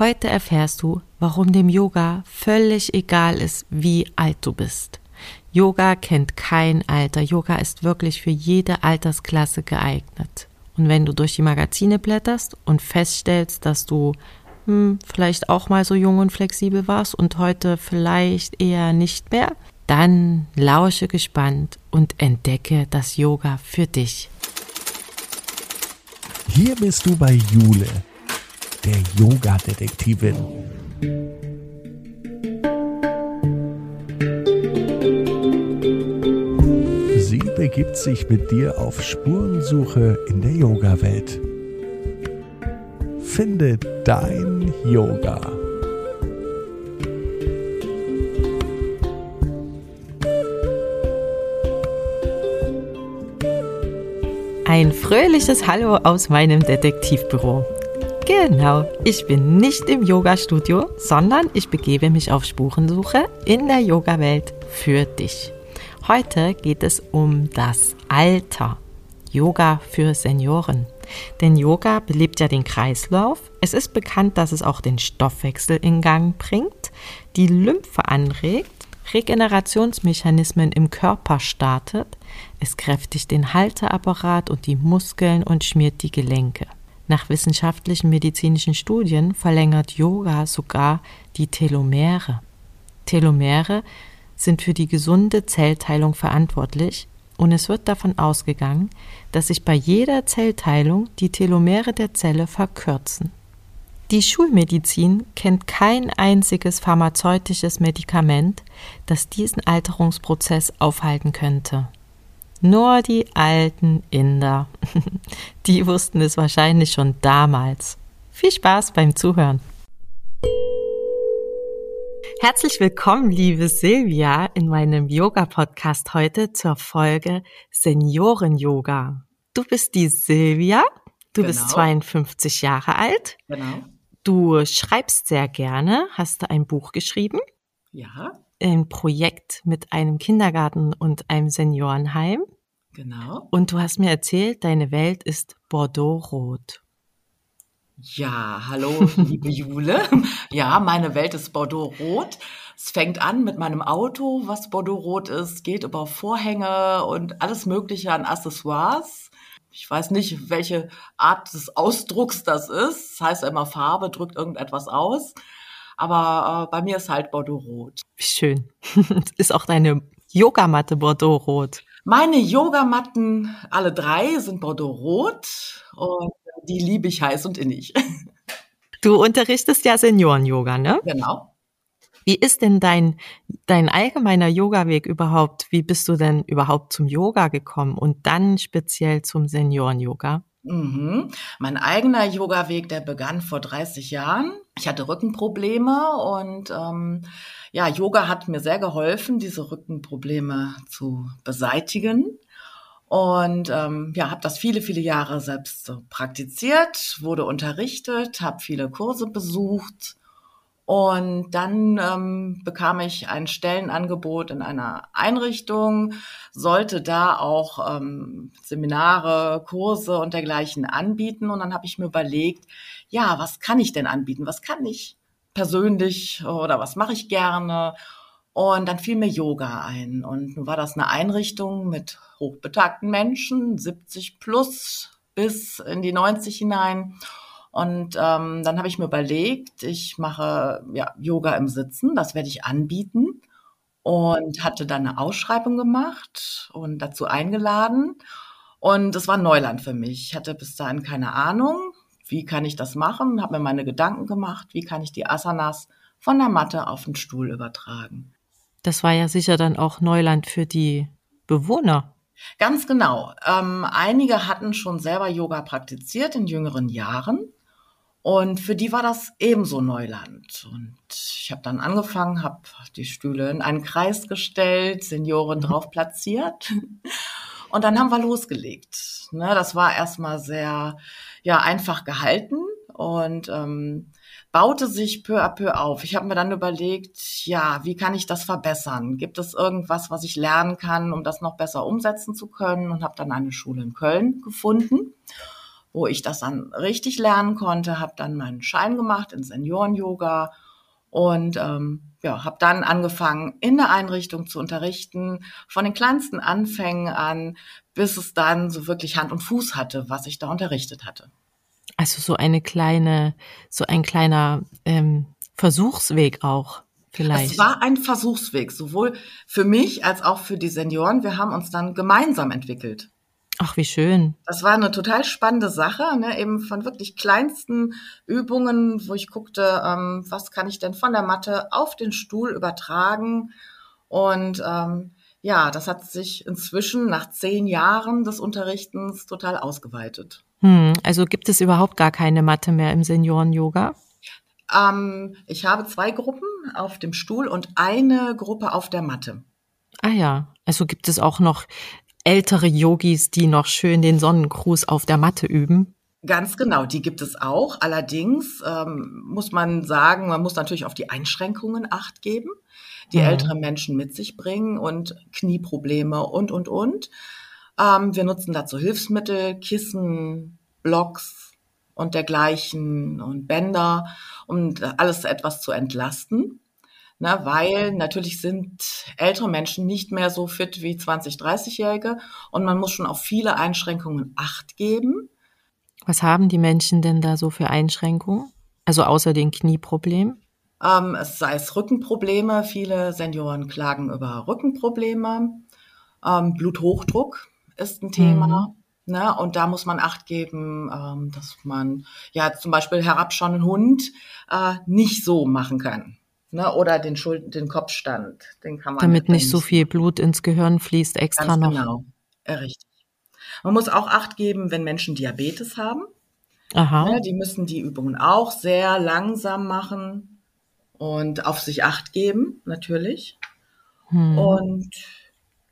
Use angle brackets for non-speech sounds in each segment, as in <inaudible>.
Heute erfährst du, warum dem Yoga völlig egal ist, wie alt du bist. Yoga kennt kein Alter. Yoga ist wirklich für jede Altersklasse geeignet. Und wenn du durch die Magazine blätterst und feststellst, dass du hm, vielleicht auch mal so jung und flexibel warst und heute vielleicht eher nicht mehr, dann lausche gespannt und entdecke das Yoga für dich. Hier bist du bei Jule der Yoga-Detektivin. Sie begibt sich mit dir auf Spurensuche in der Yoga-Welt. Finde dein Yoga. Ein fröhliches Hallo aus meinem Detektivbüro. Genau, ich bin nicht im Yoga-Studio, sondern ich begebe mich auf Spurensuche in der Yoga-Welt für dich. Heute geht es um das Alter. Yoga für Senioren. Denn Yoga belebt ja den Kreislauf. Es ist bekannt, dass es auch den Stoffwechsel in Gang bringt, die Lymphe anregt, Regenerationsmechanismen im Körper startet, es kräftigt den Halteapparat und die Muskeln und schmiert die Gelenke. Nach wissenschaftlichen medizinischen Studien verlängert Yoga sogar die Telomere. Telomere sind für die gesunde Zellteilung verantwortlich und es wird davon ausgegangen, dass sich bei jeder Zellteilung die Telomere der Zelle verkürzen. Die Schulmedizin kennt kein einziges pharmazeutisches Medikament, das diesen Alterungsprozess aufhalten könnte. Nur die alten Inder. <laughs> Die wussten es wahrscheinlich schon damals. Viel Spaß beim Zuhören. Herzlich willkommen, liebe Silvia, in meinem Yoga-Podcast heute zur Folge Senioren-Yoga. Du bist die Silvia, du genau. bist 52 Jahre alt. Genau. Du schreibst sehr gerne, hast du ein Buch geschrieben? Ja ein Projekt mit einem Kindergarten und einem Seniorenheim. Genau. Und du hast mir erzählt, deine Welt ist Bordeaux-rot. Ja, hallo, liebe <laughs> Jule. Ja, meine Welt ist Bordeaux-rot. Es fängt an mit meinem Auto, was Bordeaux-rot ist, geht über Vorhänge und alles Mögliche an Accessoires. Ich weiß nicht, welche Art des Ausdrucks das ist. Das heißt immer Farbe drückt irgendetwas aus. Aber äh, bei mir ist halt Bordeaux-Rot. Schön. <laughs> ist auch deine Yogamatte Bordeaux-Rot? Meine Yogamatten, alle drei, sind Bordeaux-Rot und die liebe ich heiß und innig. Du unterrichtest ja Senioren-Yoga, ne? Genau. Wie ist denn dein, dein allgemeiner Yoga-Weg überhaupt? Wie bist du denn überhaupt zum Yoga gekommen und dann speziell zum Senioren-Yoga? Mhm. Mein eigener Yoga-Weg, der begann vor 30 Jahren. Ich hatte Rückenprobleme und ähm, ja, Yoga hat mir sehr geholfen, diese Rückenprobleme zu beseitigen. Und ähm, ja, habe das viele, viele Jahre selbst praktiziert, wurde unterrichtet, habe viele Kurse besucht und dann ähm, bekam ich ein Stellenangebot in einer Einrichtung, sollte da auch ähm, Seminare, Kurse und dergleichen anbieten. Und dann habe ich mir überlegt, ja, was kann ich denn anbieten? Was kann ich persönlich oder was mache ich gerne? Und dann fiel mir Yoga ein. Und nun war das eine Einrichtung mit hochbetagten Menschen, 70 plus bis in die 90 hinein. Und ähm, dann habe ich mir überlegt, ich mache ja, Yoga im Sitzen, das werde ich anbieten. Und hatte dann eine Ausschreibung gemacht und dazu eingeladen. Und es war Neuland für mich. Ich hatte bis dahin keine Ahnung, wie kann ich das machen, habe mir meine Gedanken gemacht, wie kann ich die Asanas von der Matte auf den Stuhl übertragen. Das war ja sicher dann auch Neuland für die Bewohner. Ganz genau. Ähm, einige hatten schon selber Yoga praktiziert in jüngeren Jahren und für die war das ebenso Neuland. Und ich habe dann angefangen, habe die Stühle in einen Kreis gestellt, Senioren drauf platziert. Und dann haben wir losgelegt. Ne, das war erstmal sehr ja, einfach gehalten und ähm, baute sich peu à peu auf. Ich habe mir dann überlegt, ja, wie kann ich das verbessern? Gibt es irgendwas, was ich lernen kann, um das noch besser umsetzen zu können? Und habe dann eine Schule in Köln gefunden wo ich das dann richtig lernen konnte, habe dann meinen Schein gemacht in Senioren-Yoga und ähm, ja, habe dann angefangen, in der Einrichtung zu unterrichten, von den kleinsten Anfängen an, bis es dann so wirklich Hand und Fuß hatte, was ich da unterrichtet hatte. Also so eine kleine, so ein kleiner ähm, Versuchsweg auch vielleicht. Es war ein Versuchsweg, sowohl für mich als auch für die Senioren. Wir haben uns dann gemeinsam entwickelt. Ach, wie schön. Das war eine total spannende Sache, ne? eben von wirklich kleinsten Übungen, wo ich guckte, ähm, was kann ich denn von der Matte auf den Stuhl übertragen. Und ähm, ja, das hat sich inzwischen nach zehn Jahren des Unterrichtens total ausgeweitet. Hm, also gibt es überhaupt gar keine Matte mehr im Senioren-Yoga? Ähm, ich habe zwei Gruppen auf dem Stuhl und eine Gruppe auf der Matte. Ah ja, also gibt es auch noch ältere Yogis, die noch schön den Sonnengruß auf der Matte üben? Ganz genau, die gibt es auch. Allerdings ähm, muss man sagen, man muss natürlich auf die Einschränkungen acht geben, die mhm. ältere Menschen mit sich bringen und Knieprobleme und, und, und. Ähm, wir nutzen dazu Hilfsmittel, Kissen, Blocks und dergleichen und Bänder, um alles etwas zu entlasten. Ne, weil natürlich sind ältere Menschen nicht mehr so fit wie 20, 30-Jährige und man muss schon auf viele Einschränkungen Acht geben. Was haben die Menschen denn da so für Einschränkungen? Also außer den Knieproblemen? Ähm, es sei es Rückenprobleme. Viele Senioren klagen über Rückenprobleme. Ähm, Bluthochdruck ist ein Thema. Mhm. Ne? Und da muss man Acht geben, ähm, dass man ja zum Beispiel herabschauenden Hund äh, nicht so machen kann. Ne? Oder den, Schuld den Kopfstand, den kann man. Damit nicht so viel Blut ins Gehirn fließt extra Ganz noch. Genau, richtig. Man muss auch Acht geben, wenn Menschen Diabetes haben. Aha. Ne? Die müssen die Übungen auch sehr langsam machen und auf sich Acht geben, natürlich. Hm. Und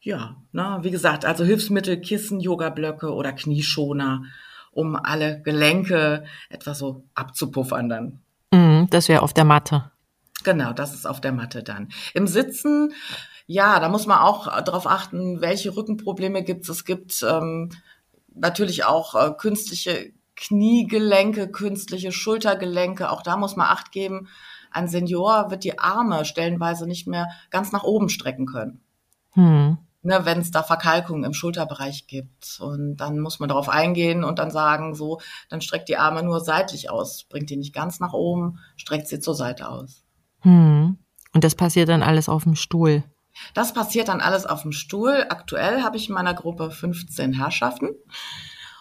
ja, ne, wie gesagt, also Hilfsmittel, Kissen, Yoga-Blöcke oder Knieschoner, um alle Gelenke etwas so abzupuffern dann. Mhm, das wäre auf der Matte. Genau, das ist auf der Matte dann. Im Sitzen, ja, da muss man auch darauf achten, welche Rückenprobleme gibt es. Es gibt ähm, natürlich auch äh, künstliche Kniegelenke, künstliche Schultergelenke. Auch da muss man Acht geben. Ein Senior wird die Arme stellenweise nicht mehr ganz nach oben strecken können. Hm ne, wenn es da Verkalkungen im Schulterbereich gibt. Und dann muss man darauf eingehen und dann sagen, so, dann streckt die Arme nur seitlich aus, bringt die nicht ganz nach oben, streckt sie zur Seite aus. Hm. Und das passiert dann alles auf dem Stuhl? Das passiert dann alles auf dem Stuhl. Aktuell habe ich in meiner Gruppe 15 Herrschaften.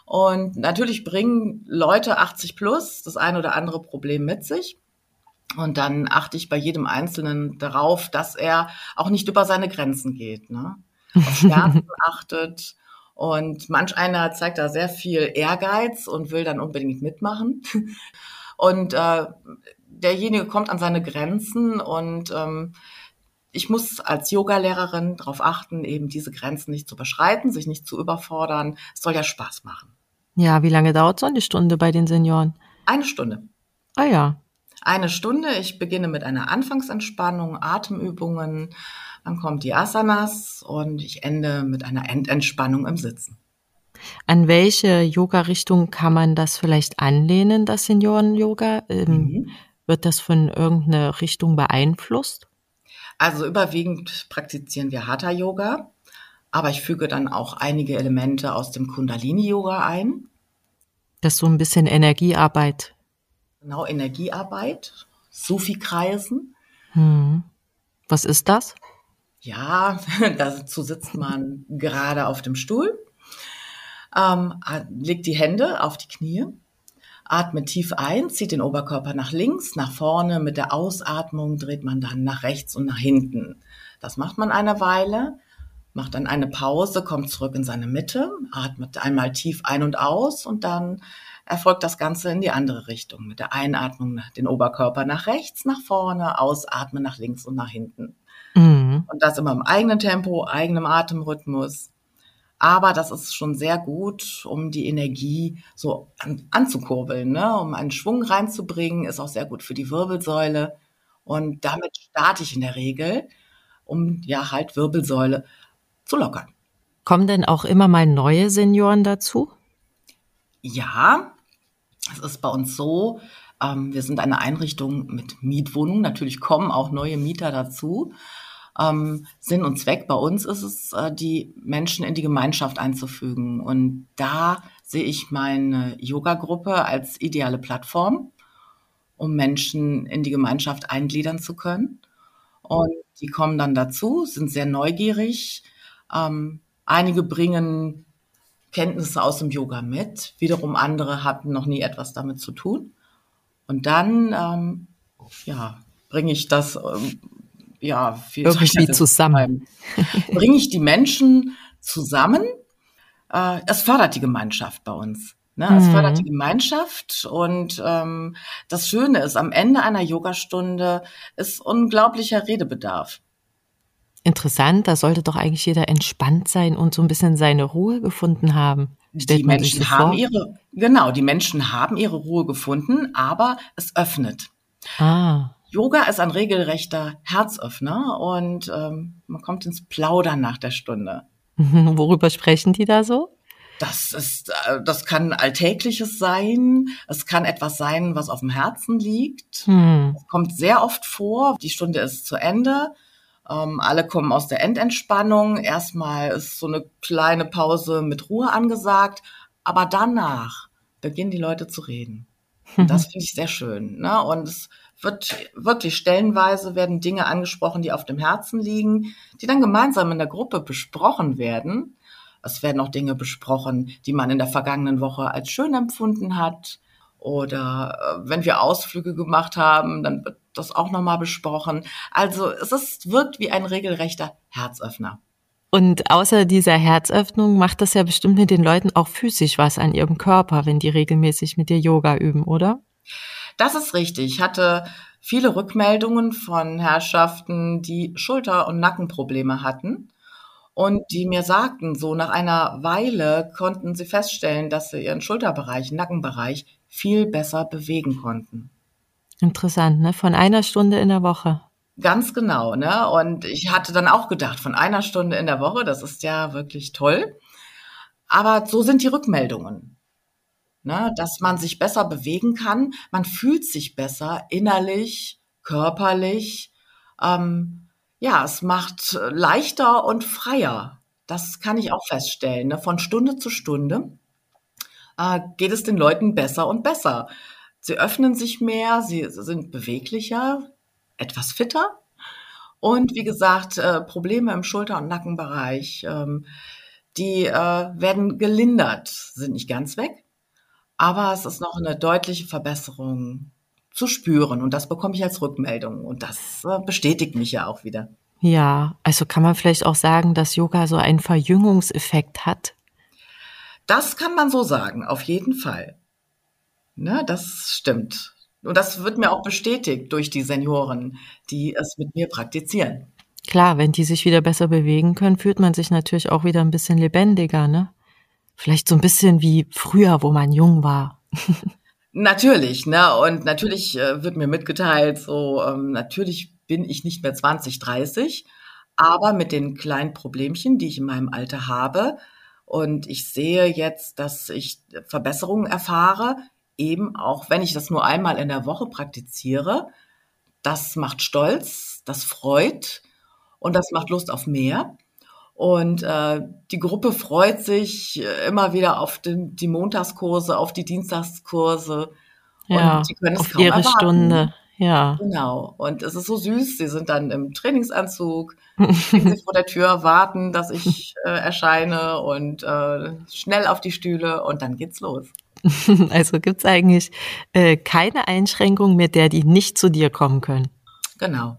Und natürlich bringen Leute 80 plus das ein oder andere Problem mit sich. Und dann achte ich bei jedem Einzelnen darauf, dass er auch nicht über seine Grenzen geht. Ne? auf <laughs> Schmerzen achtet. Und manch einer zeigt da sehr viel Ehrgeiz und will dann unbedingt mitmachen. Und äh, derjenige kommt an seine Grenzen und ähm, ich muss als Yogalehrerin darauf achten, eben diese Grenzen nicht zu überschreiten, sich nicht zu überfordern. Es soll ja Spaß machen. Ja, wie lange dauert so eine Stunde bei den Senioren? Eine Stunde. Ah ja. Eine Stunde. Ich beginne mit einer Anfangsentspannung, Atemübungen, dann kommt die Asanas und ich ende mit einer Endentspannung im Sitzen. An welche Yoga-Richtung kann man das vielleicht anlehnen, das Senioren-Yoga? Ähm, mhm. Wird das von irgendeiner Richtung beeinflusst? Also überwiegend praktizieren wir Hatha-Yoga, aber ich füge dann auch einige Elemente aus dem Kundalini-Yoga ein. Das ist so ein bisschen Energiearbeit. Genau, Energiearbeit, Sufi-Kreisen. Hm. Was ist das? Ja, <laughs> dazu sitzt man gerade auf dem Stuhl, ähm, legt die Hände auf die Knie, atmet tief ein, zieht den Oberkörper nach links, nach vorne. Mit der Ausatmung dreht man dann nach rechts und nach hinten. Das macht man eine Weile, macht dann eine Pause, kommt zurück in seine Mitte, atmet einmal tief ein und aus und dann erfolgt das Ganze in die andere Richtung. Mit der Einatmung den Oberkörper nach rechts, nach vorne, ausatmen nach links und nach hinten. Mhm. Und das immer im eigenen Tempo, eigenem Atemrhythmus. Aber das ist schon sehr gut, um die Energie so an, anzukurbeln, ne? um einen Schwung reinzubringen, ist auch sehr gut für die Wirbelsäule. Und damit starte ich in der Regel, um ja halt Wirbelsäule zu lockern. Kommen denn auch immer mal neue Senioren dazu? Ja, es ist bei uns so, ähm, wir sind eine Einrichtung mit Mietwohnungen. Natürlich kommen auch neue Mieter dazu. Ähm, Sinn und Zweck bei uns ist es, äh, die Menschen in die Gemeinschaft einzufügen. Und da sehe ich meine Yoga-Gruppe als ideale Plattform, um Menschen in die Gemeinschaft eingliedern zu können. Und die kommen dann dazu, sind sehr neugierig. Ähm, einige bringen Kenntnisse aus dem Yoga mit, wiederum andere hatten noch nie etwas damit zu tun. Und dann, ähm, ja, bringe ich das, ähm, ja, wie irgendwie zusammen. bringe ich die Menschen zusammen. Äh, es fördert die Gemeinschaft bei uns. Ne? Es mhm. fördert die Gemeinschaft und ähm, das Schöne ist, am Ende einer Yogastunde ist unglaublicher Redebedarf. Interessant, da sollte doch eigentlich jeder entspannt sein und so ein bisschen seine Ruhe gefunden haben. Stellt die Menschen haben ihre, genau, die Menschen haben ihre Ruhe gefunden, aber es öffnet. Ah. Yoga ist ein regelrechter Herzöffner und ähm, man kommt ins Plaudern nach der Stunde. <laughs> Worüber sprechen die da so? Das ist, äh, das kann Alltägliches sein. Es kann etwas sein, was auf dem Herzen liegt. Hm. Es kommt sehr oft vor. Die Stunde ist zu Ende. Ähm, alle kommen aus der Endentspannung. Erstmal ist so eine kleine Pause mit Ruhe angesagt. Aber danach beginnen die Leute zu reden. Und <laughs> das finde ich sehr schön. Ne? Und es wird wirklich stellenweise werden Dinge angesprochen, die auf dem Herzen liegen, die dann gemeinsam in der Gruppe besprochen werden. Es werden auch Dinge besprochen, die man in der vergangenen Woche als schön empfunden hat. Oder äh, wenn wir Ausflüge gemacht haben, dann wird das auch nochmal besprochen. Also es ist, wirkt wie ein regelrechter Herzöffner. Und außer dieser Herzöffnung macht das ja bestimmt mit den Leuten auch physisch was an ihrem Körper, wenn die regelmäßig mit dir Yoga üben, oder? Das ist richtig. Ich hatte viele Rückmeldungen von Herrschaften, die Schulter- und Nackenprobleme hatten und die mir sagten, so nach einer Weile konnten sie feststellen, dass sie ihren Schulterbereich, Nackenbereich viel besser bewegen konnten. Interessant, ne? Von einer Stunde in der Woche. Ganz genau, ne? Und ich hatte dann auch gedacht, von einer Stunde in der Woche, das ist ja wirklich toll. Aber so sind die Rückmeldungen. Ne? Dass man sich besser bewegen kann, man fühlt sich besser innerlich, körperlich. Ähm, ja, es macht leichter und freier. Das kann ich auch feststellen. Ne? Von Stunde zu Stunde äh, geht es den Leuten besser und besser. Sie öffnen sich mehr, sie sind beweglicher, etwas fitter. Und wie gesagt, äh, Probleme im Schulter- und Nackenbereich, ähm, die äh, werden gelindert, sind nicht ganz weg, aber es ist noch eine deutliche Verbesserung zu spüren und das bekomme ich als Rückmeldung und das äh, bestätigt mich ja auch wieder. Ja, also kann man vielleicht auch sagen, dass Yoga so einen Verjüngungseffekt hat? Das kann man so sagen, auf jeden Fall. Ne, das stimmt. Und das wird mir auch bestätigt durch die Senioren, die es mit mir praktizieren. Klar, wenn die sich wieder besser bewegen können, fühlt man sich natürlich auch wieder ein bisschen lebendiger, ne? Vielleicht so ein bisschen wie früher, wo man jung war. <laughs> natürlich, ne? Und natürlich äh, wird mir mitgeteilt, so ähm, natürlich bin ich nicht mehr 20, 30, aber mit den kleinen Problemchen, die ich in meinem Alter habe, und ich sehe jetzt, dass ich Verbesserungen erfahre, eben auch wenn ich das nur einmal in der Woche praktiziere. Das macht stolz, das freut und das macht Lust auf mehr. Und äh, die Gruppe freut sich äh, immer wieder auf den, die Montagskurse, auf die Dienstagskurse. Ja, und die können es auf kaum ihre erwarten. Stunde. Ja. Genau. Und es ist so süß. Sie sind dann im Trainingsanzug, <laughs> stehen sie vor der Tür, warten, dass ich äh, erscheine und äh, schnell auf die Stühle und dann geht's los. <laughs> Also gibt's eigentlich äh, keine Einschränkung, mit der die nicht zu dir kommen können. Genau.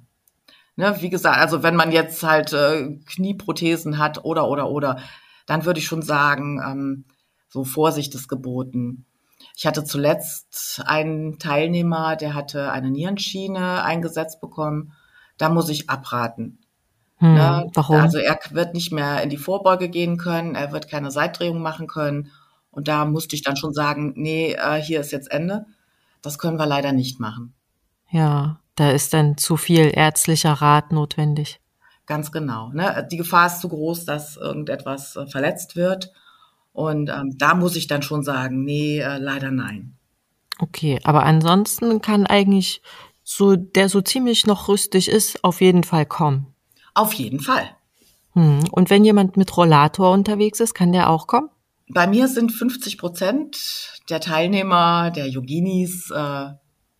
Ne, wie gesagt, also wenn man jetzt halt äh, Knieprothesen hat oder oder oder, dann würde ich schon sagen, ähm, so Vorsicht ist geboten. Ich hatte zuletzt einen Teilnehmer, der hatte eine Nierenschiene eingesetzt bekommen. Da muss ich abraten. Hm, ne? Warum? Also er wird nicht mehr in die Vorbeuge gehen können, er wird keine Seitdrehung machen können. Und da musste ich dann schon sagen, nee, äh, hier ist jetzt Ende. Das können wir leider nicht machen. Ja, da ist dann zu viel ärztlicher Rat notwendig. Ganz genau. Ne? Die Gefahr ist zu groß, dass irgendetwas äh, verletzt wird. Und ähm, da muss ich dann schon sagen, nee, äh, leider nein. Okay, aber ansonsten kann eigentlich so, der so ziemlich noch rüstig ist, auf jeden Fall kommen. Auf jeden Fall. Hm. Und wenn jemand mit Rollator unterwegs ist, kann der auch kommen? Bei mir sind 50 Prozent der Teilnehmer, der Yoginis, äh,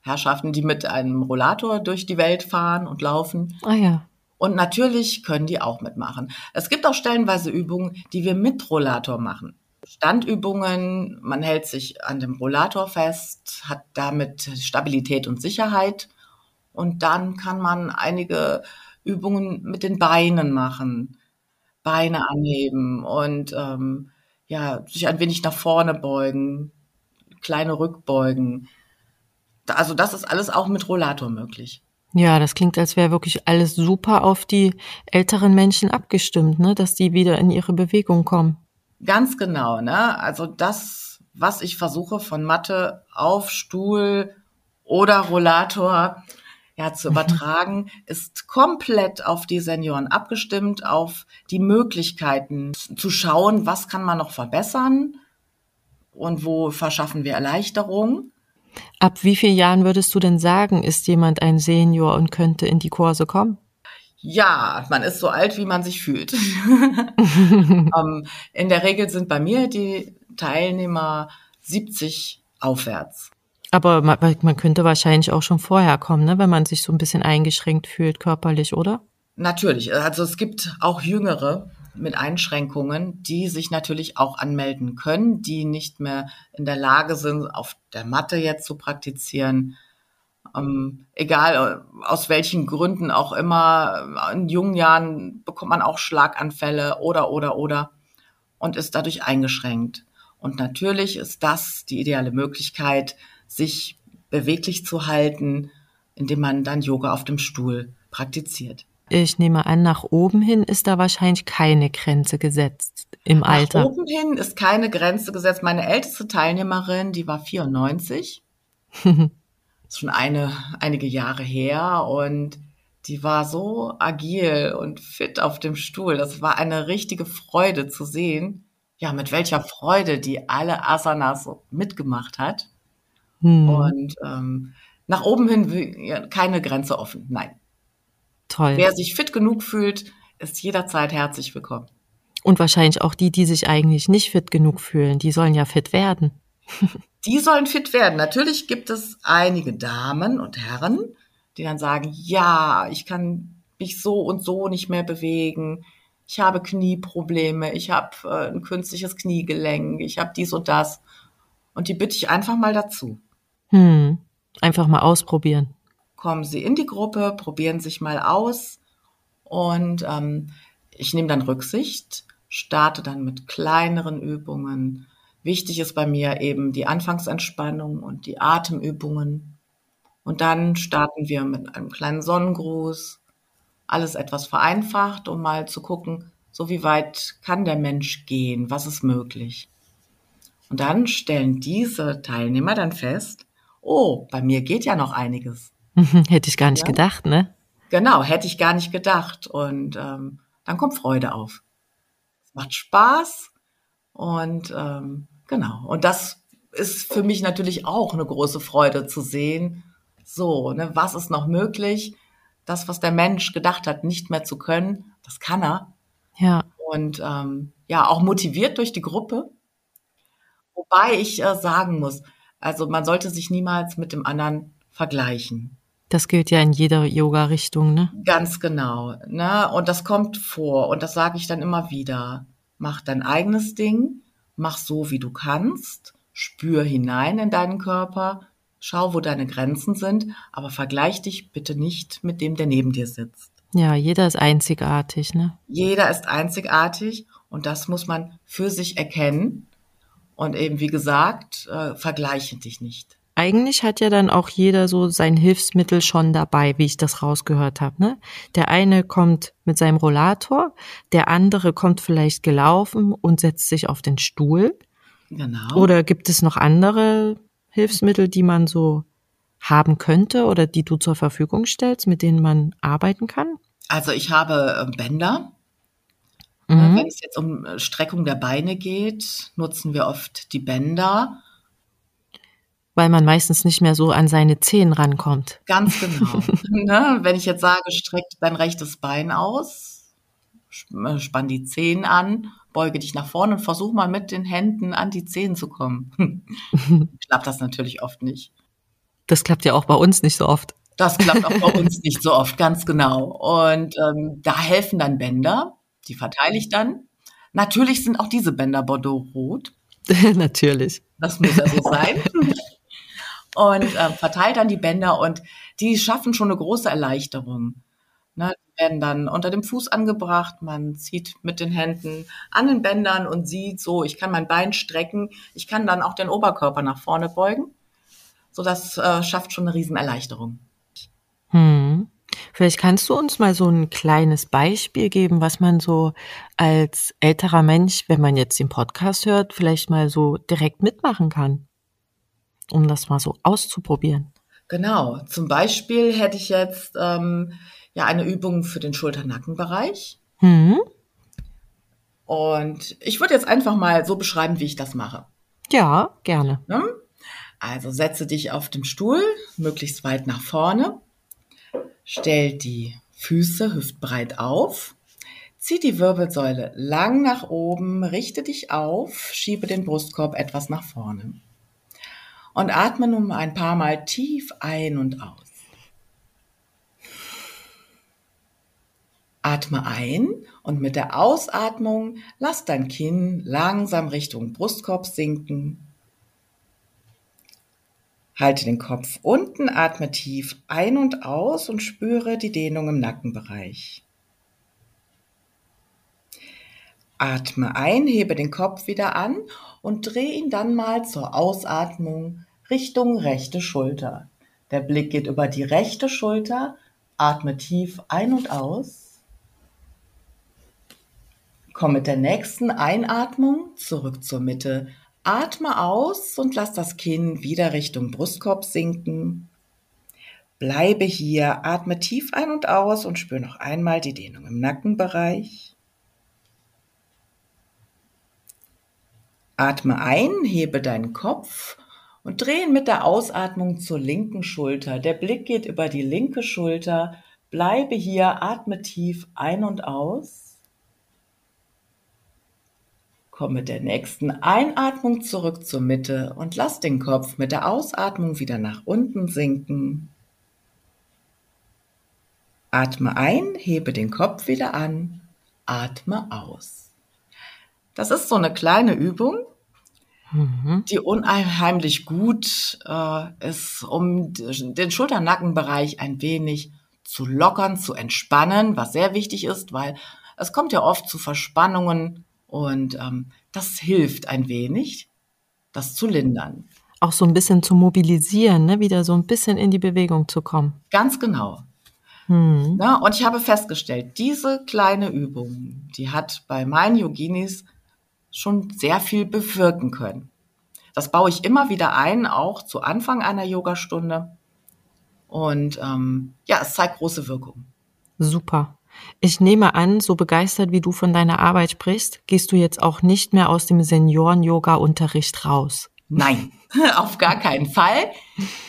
Herrschaften, die mit einem Rollator durch die Welt fahren und laufen. Ah ja. Und natürlich können die auch mitmachen. Es gibt auch stellenweise Übungen, die wir mit Rollator machen. Standübungen, man hält sich an dem Rollator fest, hat damit Stabilität und Sicherheit. Und dann kann man einige Übungen mit den Beinen machen. Beine anheben und ähm, ja, sich ein wenig nach vorne beugen, kleine Rückbeugen. Also das ist alles auch mit Rollator möglich. Ja, das klingt, als wäre wirklich alles super auf die älteren Menschen abgestimmt, ne? dass die wieder in ihre Bewegung kommen. Ganz genau, ne? Also das, was ich versuche von Matte auf Stuhl oder Rollator ja, zu <laughs> übertragen, ist komplett auf die Senioren abgestimmt, auf die Möglichkeiten zu schauen, was kann man noch verbessern und wo verschaffen wir Erleichterung. Ab wie vielen Jahren würdest du denn sagen, ist jemand ein Senior und könnte in die Kurse kommen? Ja, man ist so alt, wie man sich fühlt. <laughs> ähm, in der Regel sind bei mir die Teilnehmer 70 aufwärts. Aber man, man, könnte wahrscheinlich auch schon vorher kommen, ne, wenn man sich so ein bisschen eingeschränkt fühlt körperlich, oder? Natürlich. Also es gibt auch Jüngere mit Einschränkungen, die sich natürlich auch anmelden können, die nicht mehr in der Lage sind, auf der Matte jetzt zu praktizieren. Ähm, egal aus welchen Gründen auch immer, in jungen Jahren bekommt man auch Schlaganfälle oder, oder, oder und ist dadurch eingeschränkt. Und natürlich ist das die ideale Möglichkeit, sich beweglich zu halten, indem man dann Yoga auf dem Stuhl praktiziert. Ich nehme an, nach oben hin ist da wahrscheinlich keine Grenze gesetzt im Alter. Nach oben hin ist keine Grenze gesetzt. Meine älteste Teilnehmerin, die war 94. <laughs> ist schon eine, einige Jahre her und die war so agil und fit auf dem Stuhl. Das war eine richtige Freude zu sehen. Ja, mit welcher Freude die alle Asanas mitgemacht hat. Hm. Und ähm, nach oben hin keine Grenze offen. Nein. Toll. Wer sich fit genug fühlt, ist jederzeit herzlich willkommen. Und wahrscheinlich auch die, die sich eigentlich nicht fit genug fühlen, die sollen ja fit werden. <laughs> die sollen fit werden. Natürlich gibt es einige Damen und Herren, die dann sagen, ja, ich kann mich so und so nicht mehr bewegen. Ich habe Knieprobleme, ich habe äh, ein künstliches Kniegelenk, ich habe dies und das. Und die bitte ich einfach mal dazu. Hm. Einfach mal ausprobieren. Kommen Sie in die Gruppe, probieren sich mal aus und ähm, ich nehme dann Rücksicht, starte dann mit kleineren Übungen. Wichtig ist bei mir eben die Anfangsentspannung und die Atemübungen. Und dann starten wir mit einem kleinen Sonnengruß. Alles etwas vereinfacht, um mal zu gucken, so wie weit kann der Mensch gehen, was ist möglich. Und dann stellen diese Teilnehmer dann fest, oh, bei mir geht ja noch einiges. <laughs> hätte ich gar nicht ja? gedacht, ne? Genau, hätte ich gar nicht gedacht. Und ähm, dann kommt Freude auf. Es macht Spaß und ähm, genau. Und das ist für mich natürlich auch eine große Freude zu sehen. So, ne, was ist noch möglich? Das, was der Mensch gedacht hat, nicht mehr zu können, das kann er. Ja. Und ähm, ja, auch motiviert durch die Gruppe. Wobei ich äh, sagen muss, also man sollte sich niemals mit dem anderen vergleichen. Das gilt ja in jeder Yoga-Richtung, ne? Ganz genau. Ne? Und das kommt vor. Und das sage ich dann immer wieder. Mach dein eigenes Ding, mach so, wie du kannst, spür hinein in deinen Körper, schau, wo deine Grenzen sind, aber vergleich dich bitte nicht mit dem, der neben dir sitzt. Ja, jeder ist einzigartig, ne? Jeder ist einzigartig und das muss man für sich erkennen und eben, wie gesagt, äh, vergleiche dich nicht. Eigentlich hat ja dann auch jeder so sein Hilfsmittel schon dabei, wie ich das rausgehört habe. Ne? Der eine kommt mit seinem Rollator, der andere kommt vielleicht gelaufen und setzt sich auf den Stuhl. Genau. Oder gibt es noch andere Hilfsmittel, die man so haben könnte oder die du zur Verfügung stellst, mit denen man arbeiten kann? Also ich habe äh, Bänder, Mhm. Wenn es jetzt um äh, Streckung der Beine geht, nutzen wir oft die Bänder. Weil man meistens nicht mehr so an seine Zehen rankommt. Ganz genau. <laughs> ne? Wenn ich jetzt sage, streck dein rechtes Bein aus, äh, spann die Zehen an, beuge dich nach vorne und versuch mal mit den Händen an die Zehen zu kommen. <laughs> klappt das natürlich oft nicht. Das klappt ja auch bei uns nicht so oft. Das klappt auch bei <laughs> uns nicht so oft, ganz genau. Und ähm, da helfen dann Bänder, die verteile ich dann. Natürlich sind auch diese Bänder Bordeaux-Rot. Natürlich. Das muss ja so sein. Und äh, verteilt dann die Bänder und die schaffen schon eine große Erleichterung. Ne, die werden dann unter dem Fuß angebracht, man zieht mit den Händen an den Bändern und sieht so, ich kann mein Bein strecken, ich kann dann auch den Oberkörper nach vorne beugen. So, das äh, schafft schon eine Riesenerleichterung. Hm. Vielleicht kannst du uns mal so ein kleines Beispiel geben, was man so als älterer Mensch, wenn man jetzt den Podcast hört, vielleicht mal so direkt mitmachen kann, um das mal so auszuprobieren. Genau. Zum Beispiel hätte ich jetzt ähm, ja eine Übung für den Schulter-Nackenbereich. Hm. Und ich würde jetzt einfach mal so beschreiben, wie ich das mache. Ja, gerne. Ne? Also setze dich auf dem Stuhl, möglichst weit nach vorne Stell die Füße hüftbreit auf. Zieh die Wirbelsäule lang nach oben, richte dich auf, schiebe den Brustkorb etwas nach vorne. Und atme nun ein paar Mal tief ein und aus. Atme ein und mit der Ausatmung lass dein Kinn langsam Richtung Brustkorb sinken Halte den Kopf unten, atme tief ein und aus und spüre die Dehnung im Nackenbereich. Atme ein, hebe den Kopf wieder an und dreh ihn dann mal zur Ausatmung Richtung rechte Schulter. Der Blick geht über die rechte Schulter, atme tief ein und aus. Komm mit der nächsten Einatmung zurück zur Mitte Atme aus und lass das Kinn wieder Richtung Brustkorb sinken. Bleibe hier, atme tief ein und aus und spür noch einmal die Dehnung im Nackenbereich. Atme ein, hebe deinen Kopf und dreh ihn mit der Ausatmung zur linken Schulter. Der Blick geht über die linke Schulter. Bleibe hier, atme tief ein und aus. Komm mit der nächsten Einatmung zurück zur Mitte und lass den Kopf mit der Ausatmung wieder nach unten sinken. Atme ein, hebe den Kopf wieder an, atme aus. Das ist so eine kleine Übung, mhm. die unheimlich gut äh, ist, um den Schulternackenbereich ein wenig zu lockern, zu entspannen, was sehr wichtig ist, weil es kommt ja oft zu Verspannungen und ähm, das hilft ein wenig, das zu lindern. Auch so ein bisschen zu mobilisieren, ne? wieder so ein bisschen in die Bewegung zu kommen. Ganz genau. Hm. Ja, und ich habe festgestellt, diese kleine Übung, die hat bei meinen Yoginis schon sehr viel bewirken können. Das baue ich immer wieder ein, auch zu Anfang einer Yogastunde. Und ähm, ja, es zeigt große Wirkung. Super. Ich nehme an, so begeistert wie du von deiner Arbeit sprichst, gehst du jetzt auch nicht mehr aus dem Senioren-Yoga-Unterricht raus. Nein, <laughs> auf gar keinen Fall.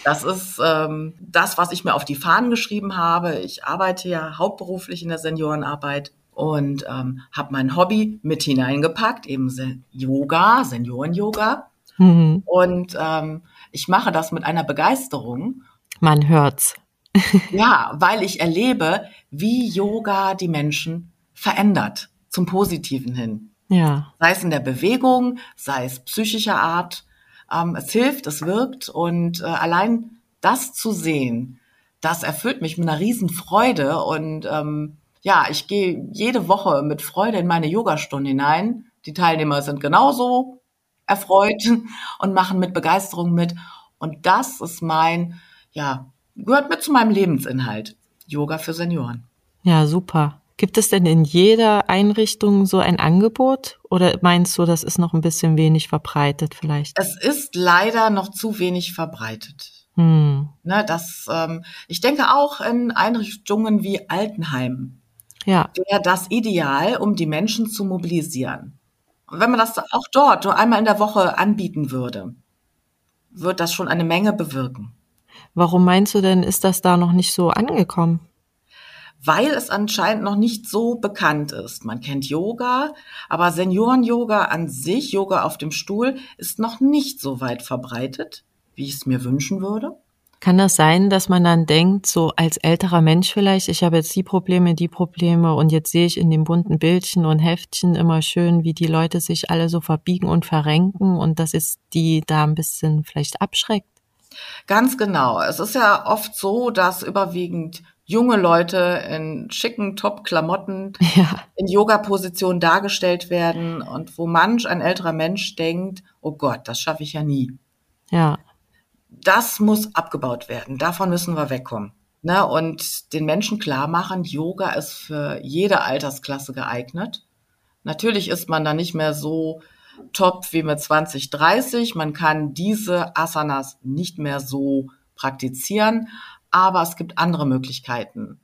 Das ist ähm, das, was ich mir auf die Fahnen geschrieben habe. Ich arbeite ja hauptberuflich in der Seniorenarbeit und ähm, habe mein Hobby mit hineingepackt, eben Yoga, Senioren-Yoga. Mhm. Und ähm, ich mache das mit einer Begeisterung. Man hört's. <laughs> ja, weil ich erlebe, wie Yoga die Menschen verändert zum Positiven hin. Ja. Sei es in der Bewegung, sei es psychischer Art. Ähm, es hilft, es wirkt und äh, allein das zu sehen, das erfüllt mich mit einer riesen Freude und ähm, ja, ich gehe jede Woche mit Freude in meine Yogastunde hinein. Die Teilnehmer sind genauso erfreut <laughs> und machen mit Begeisterung mit. Und das ist mein, ja, gehört mit zu meinem Lebensinhalt. Yoga für Senioren. Ja, super. Gibt es denn in jeder Einrichtung so ein Angebot oder meinst du, das ist noch ein bisschen wenig verbreitet vielleicht? Es ist leider noch zu wenig verbreitet. Hm. Ne, das, ähm, ich denke auch in Einrichtungen wie Altenheim. Ja. wäre das ideal, um die Menschen zu mobilisieren. Und wenn man das auch dort nur einmal in der Woche anbieten würde, wird das schon eine Menge bewirken. Warum meinst du denn, ist das da noch nicht so angekommen? Weil es anscheinend noch nicht so bekannt ist. Man kennt Yoga, aber Senioren-Yoga an sich, Yoga auf dem Stuhl, ist noch nicht so weit verbreitet, wie ich es mir wünschen würde. Kann das sein, dass man dann denkt, so als älterer Mensch vielleicht, ich habe jetzt die Probleme, die Probleme und jetzt sehe ich in den bunten Bildchen und Heftchen immer schön, wie die Leute sich alle so verbiegen und verrenken und das ist die da ein bisschen vielleicht abschreckt? Ganz genau. Es ist ja oft so, dass überwiegend junge Leute in schicken Top-Klamotten <laughs> Ja, in Yoga-Positionen dargestellt werden und wo manch ein älterer Mensch denkt, oh Gott, das schaffe ich ja nie. ja, Das muss abgebaut werden. Davon müssen wir wegkommen. Ne? Und den Menschen klar machen, Yoga ist für jede Altersklasse geeignet. Natürlich ist man da nicht mehr so top wie mit 20, 30. Man kann diese Asanas nicht mehr so praktizieren, aber es gibt andere Möglichkeiten,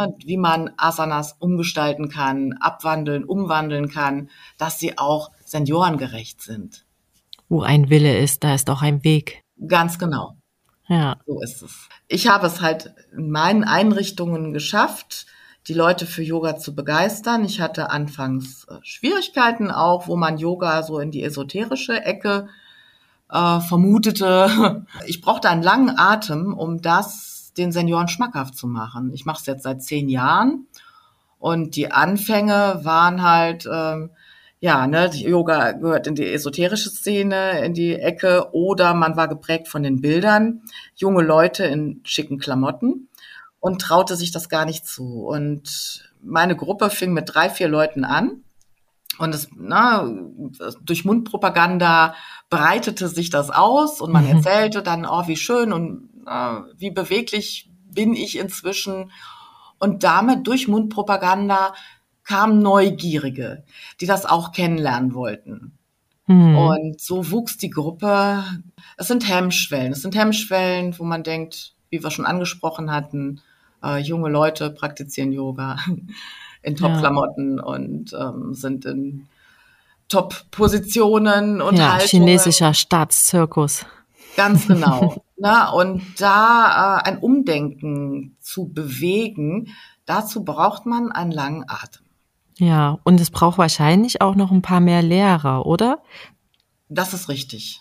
ne, wie man Asanas umgestalten kann, abwandeln, umwandeln kann, dass sie auch seniorengerecht sind. wo ein Wille ist, da ist auch ein Weg. Ganz genau. Ja, So ist es. Ich habe es halt in meinen Einrichtungen geschafft, die Leute für Yoga zu begeistern. Ich hatte anfangs äh, Schwierigkeiten auch, wo man Yoga so in die esoterische Ecke äh, vermutete. <laughs> Ich brauchte einen langen Atem, um das den Senioren schmackhaft zu machen. Ich mache es jetzt seit zehn Jahren und die Anfänge waren halt, ähm, ja, ne, Yoga gehört in die esoterische Szene, in die Ecke, oder man war geprägt von den Bildern, junge Leute in schicken Klamotten und traute sich das gar nicht zu. Und meine Gruppe fing mit drei, vier Leuten an. Und es, na, durch Mundpropaganda breitete sich das aus und man Mhm. erzählte dann, oh, wie schön und äh, wie beweglich bin ich inzwischen. Und damit durch Mundpropaganda kamen Neugierige, die das auch kennenlernen wollten. hm. Und so wuchs die Gruppe. Es sind Hemmschwellen. Es sind Hemmschwellen, wo man denkt, wie wir schon angesprochen hatten, äh, junge Leute praktizieren Yoga <laughs> in Top-Klamotten und ähm, sind in Top-Positionen und ja, chinesischer Staatszirkus. Ganz genau. <laughs> Na, und da äh, ein Umdenken zu bewegen, dazu braucht man einen langen Atem. Ja, und es braucht wahrscheinlich auch noch ein paar mehr Lehrer, oder? Das ist richtig.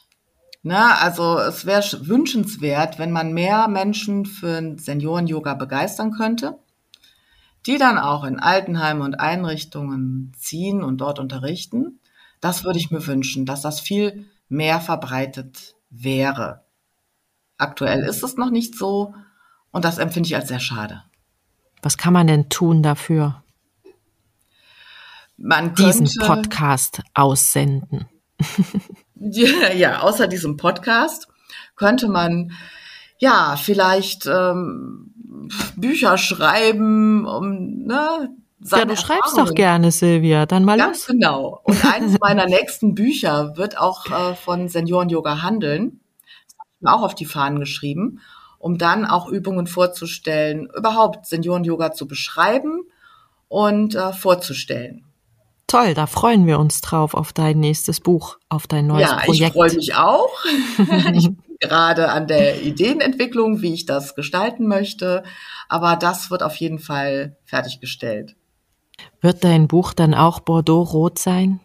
Na, also es wäre sch- wünschenswert, wenn man mehr Menschen für Senioren-Yoga begeistern könnte, die dann auch in Altenheime und Einrichtungen ziehen und dort unterrichten. Das würde ich mir wünschen, dass das viel mehr verbreitet wäre. Aktuell ist es noch nicht so und das empfinde ich als sehr schade. Was kann man denn tun dafür? Man Diesen könnte, Podcast aussenden. <laughs> Ja, ja, außer diesem Podcast könnte man ja vielleicht ähm, Bücher schreiben, um ne, Ja, seine du schreibst doch gerne, Silvia. Dann mal Ganz los. genau. Und eines <laughs> meiner nächsten Bücher wird auch äh, von Senioren-Yoga handeln. Das habe ich mir auch auf die Fahnen geschrieben, um dann auch Übungen vorzustellen, überhaupt Senioren-Yoga zu beschreiben und äh, vorzustellen. Toll, da freuen wir uns drauf auf dein nächstes Buch, auf dein neues ja, ich Projekt. freue mich auch. <laughs> ich bin gerade an der Ideenentwicklung, wie ich das gestalten möchte. Aber das wird auf jeden Fall fertiggestellt. Wird dein Buch dann auch Bordeaux-Rot sein?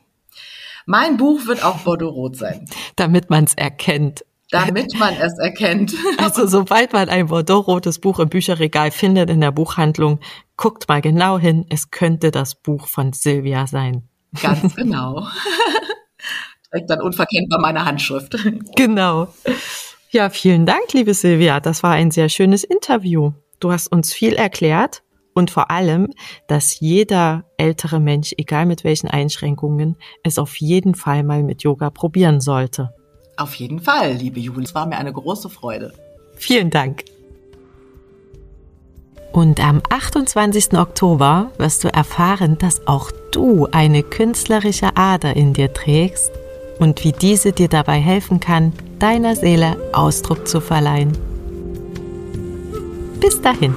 Mein Buch wird auch Bordeaux-Rot sein, <laughs> Damit man es erkennt. Damit <laughs> man es erkennt. Also sobald man ein Bordeaux-rotes Buch im Bücherregal findet in der Buchhandlung, guckt mal genau hin, es könnte das Buch von Silvia sein. Ganz <laughs> genau. Trägt dann unverkennbar meine Handschrift. Genau. Ja, vielen Dank, liebe Silvia. Das war ein sehr schönes Interview. Du hast uns viel erklärt und vor allem, dass jeder ältere Mensch, egal mit welchen Einschränkungen, es auf jeden Fall mal mit Yoga probieren sollte. Auf jeden Fall, liebe Juli. Es war mir eine große Freude. Vielen Dank. Und am 28. Oktober wirst du erfahren, dass auch du eine künstlerische Ader in dir trägst und wie diese dir dabei helfen kann, deiner Seele Ausdruck zu verleihen. Bis dahin.